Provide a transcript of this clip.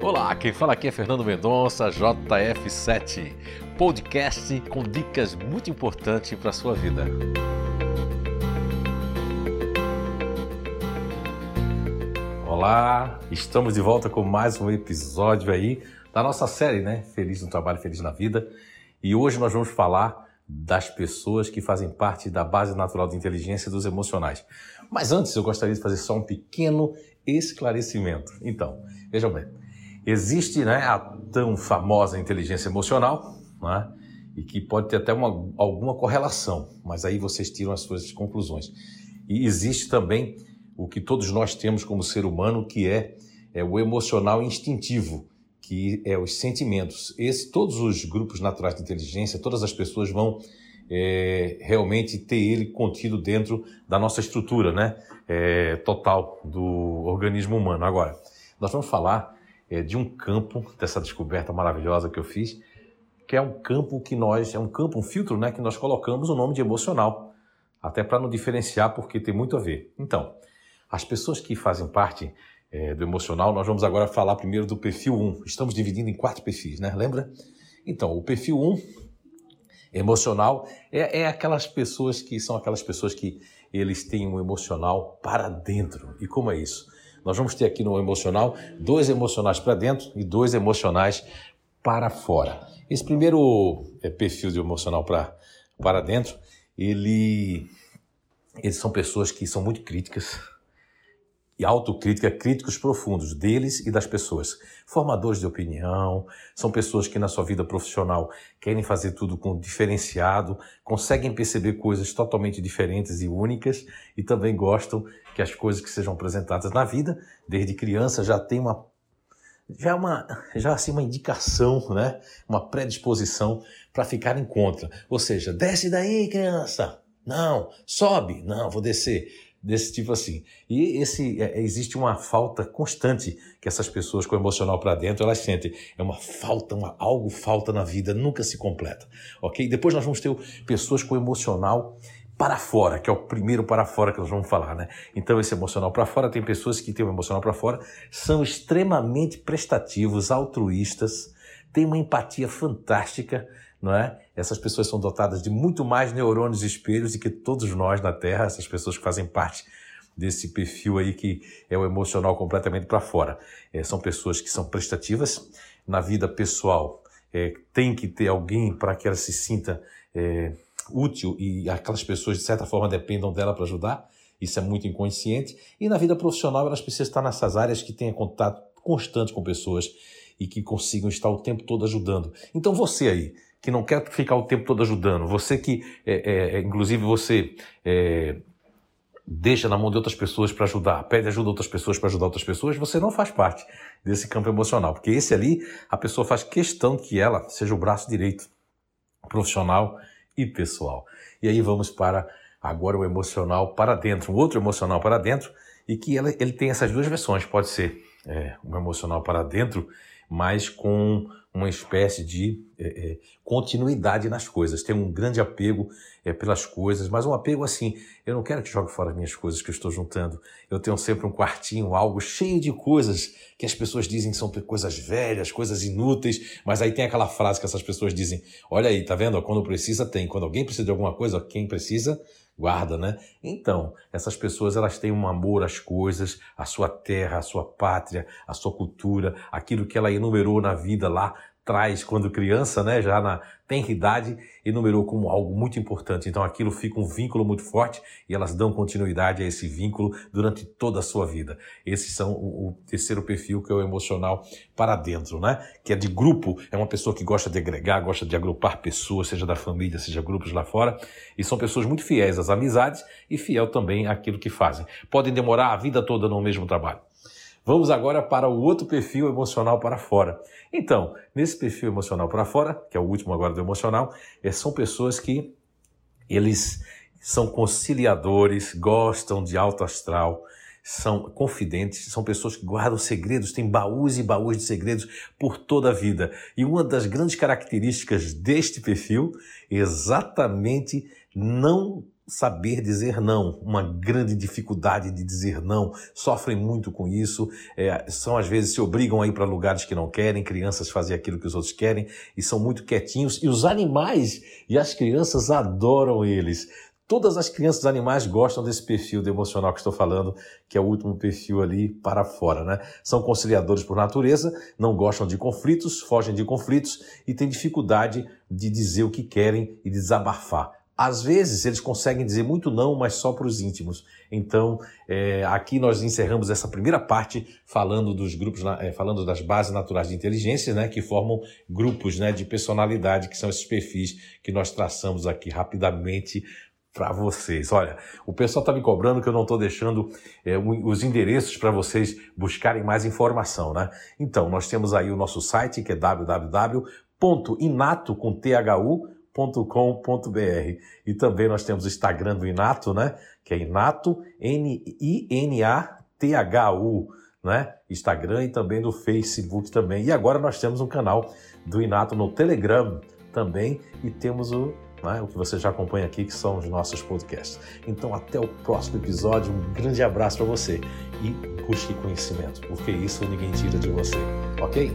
Olá, quem fala aqui é Fernando Mendonça, JF7, podcast com dicas muito importantes para a sua vida. Olá, estamos de volta com mais um episódio aí da nossa série, né? Feliz no trabalho, feliz na vida. E hoje nós vamos falar das pessoas que fazem parte da base natural de inteligência dos emocionais. Mas antes eu gostaria de fazer só um pequeno esclarecimento. Então, vejam bem, existe né, a tão famosa inteligência emocional, né, e que pode ter até uma, alguma correlação, mas aí vocês tiram as suas conclusões. E existe também o que todos nós temos como ser humano, que é, é o emocional instintivo, que é os sentimentos. Esse, todos os grupos naturais de inteligência, todas as pessoas vão é, realmente ter ele contido dentro da nossa estrutura né, é, total do organismo humano. Agora, nós vamos falar é, de um campo, dessa descoberta maravilhosa que eu fiz, que é um campo que nós, é um campo, um filtro né, que nós colocamos o nome de emocional, até para não diferenciar, porque tem muito a ver. Então, as pessoas que fazem parte é, do emocional, nós vamos agora falar primeiro do perfil 1. Estamos dividindo em quatro perfis, né? Lembra? Então, o perfil 1 emocional é, é aquelas pessoas que são aquelas pessoas que eles têm um emocional para dentro. E como é isso? Nós vamos ter aqui no emocional dois emocionais para dentro e dois emocionais para fora. Esse primeiro é, perfil de emocional para, para dentro, ele, eles são pessoas que são muito críticas, e autocrítica, críticos profundos deles e das pessoas. Formadores de opinião, são pessoas que na sua vida profissional querem fazer tudo com diferenciado, conseguem perceber coisas totalmente diferentes e únicas e também gostam que as coisas que sejam apresentadas na vida, desde criança já tem uma já uma já assim uma indicação, né? Uma predisposição para ficar em contra. Ou seja, desce daí, criança. Não, sobe. Não, vou descer desse tipo assim. E esse é, existe uma falta constante que essas pessoas com o emocional para dentro elas sentem. É uma falta, uma, algo falta na vida, nunca se completa. Ok? Depois nós vamos ter pessoas com emocional para fora, que é o primeiro para fora que nós vamos falar, né? Então, esse emocional para fora, tem pessoas que têm o emocional para fora, são extremamente prestativos, altruístas, têm uma empatia fantástica, não é? Essas pessoas são dotadas de muito mais neurônios e espelhos do que todos nós na Terra, essas pessoas que fazem parte desse perfil aí que é o emocional completamente para fora. É, são pessoas que são prestativas na vida pessoal. É, tem que ter alguém para que ela se sinta é, útil e aquelas pessoas de certa forma dependam dela para ajudar. Isso é muito inconsciente. E na vida profissional elas precisam estar nessas áreas que tenham contato constante com pessoas e que consigam estar o tempo todo ajudando. Então você aí, que não quer ficar o tempo todo ajudando, você que, é, é, é inclusive você é, deixa na mão de outras pessoas para ajudar, pede ajuda a outras pessoas para ajudar outras pessoas, você não faz parte desse campo emocional, porque esse ali a pessoa faz questão que ela seja o braço direito profissional e pessoal. E aí vamos para agora o emocional para dentro, o outro emocional para dentro, e que ela, ele tem essas duas versões, pode ser é, um emocional para dentro mas com uma espécie de é, é, continuidade nas coisas. Tem um grande apego é, pelas coisas, mas um apego assim, eu não quero que jogue fora as minhas coisas que eu estou juntando. Eu tenho sempre um quartinho, algo cheio de coisas que as pessoas dizem que são coisas velhas, coisas inúteis, mas aí tem aquela frase que essas pessoas dizem: olha aí, tá vendo? Quando precisa, tem. Quando alguém precisa de alguma coisa, quem precisa, guarda, né? Então, essas pessoas elas têm um amor às coisas, à sua terra, à sua pátria, à sua cultura, aquilo que ela enumerou na vida lá traz quando criança, né, já na tenridade, enumerou como algo muito importante. Então aquilo fica um vínculo muito forte e elas dão continuidade a esse vínculo durante toda a sua vida. Esses são o, o terceiro perfil que é o emocional para dentro, né? Que é de grupo, é uma pessoa que gosta de agregar, gosta de agrupar pessoas, seja da família, seja grupos lá fora, e são pessoas muito fiéis às amizades e fiel também àquilo que fazem. Podem demorar a vida toda no mesmo trabalho. Vamos agora para o outro perfil emocional para fora. Então, nesse perfil emocional para fora, que é o último agora do emocional, é, são pessoas que eles são conciliadores, gostam de alto astral, são confidentes, são pessoas que guardam segredos, têm baús e baús de segredos por toda a vida. E uma das grandes características deste perfil é exatamente não saber dizer não, uma grande dificuldade de dizer não, sofrem muito com isso, é, são às vezes se obrigam a ir para lugares que não querem, crianças fazem aquilo que os outros querem e são muito quietinhos e os animais e as crianças adoram eles. Todas as crianças e animais gostam desse perfil de emocional que estou falando, que é o último perfil ali para fora, né? São conciliadores por natureza, não gostam de conflitos, fogem de conflitos e têm dificuldade de dizer o que querem e desabafar. Às vezes eles conseguem dizer muito não, mas só para os íntimos. Então, é, aqui nós encerramos essa primeira parte falando dos grupos, é, falando das bases naturais de inteligência, né, que formam grupos né, de personalidade, que são esses perfis que nós traçamos aqui rapidamente para vocês. Olha, o pessoal está me cobrando que eu não estou deixando é, os endereços para vocês buscarem mais informação, né? Então, nós temos aí o nosso site que é www.inato com.br e também nós temos o Instagram do Inato, né? Que é Inato N I N A T H U, né? Instagram e também no Facebook também. E agora nós temos um canal do Inato no Telegram também e temos o né? o que você já acompanha aqui, que são os nossos podcasts. Então, até o próximo episódio, um grande abraço para você e busque conhecimento, porque isso ninguém tira de você, ok?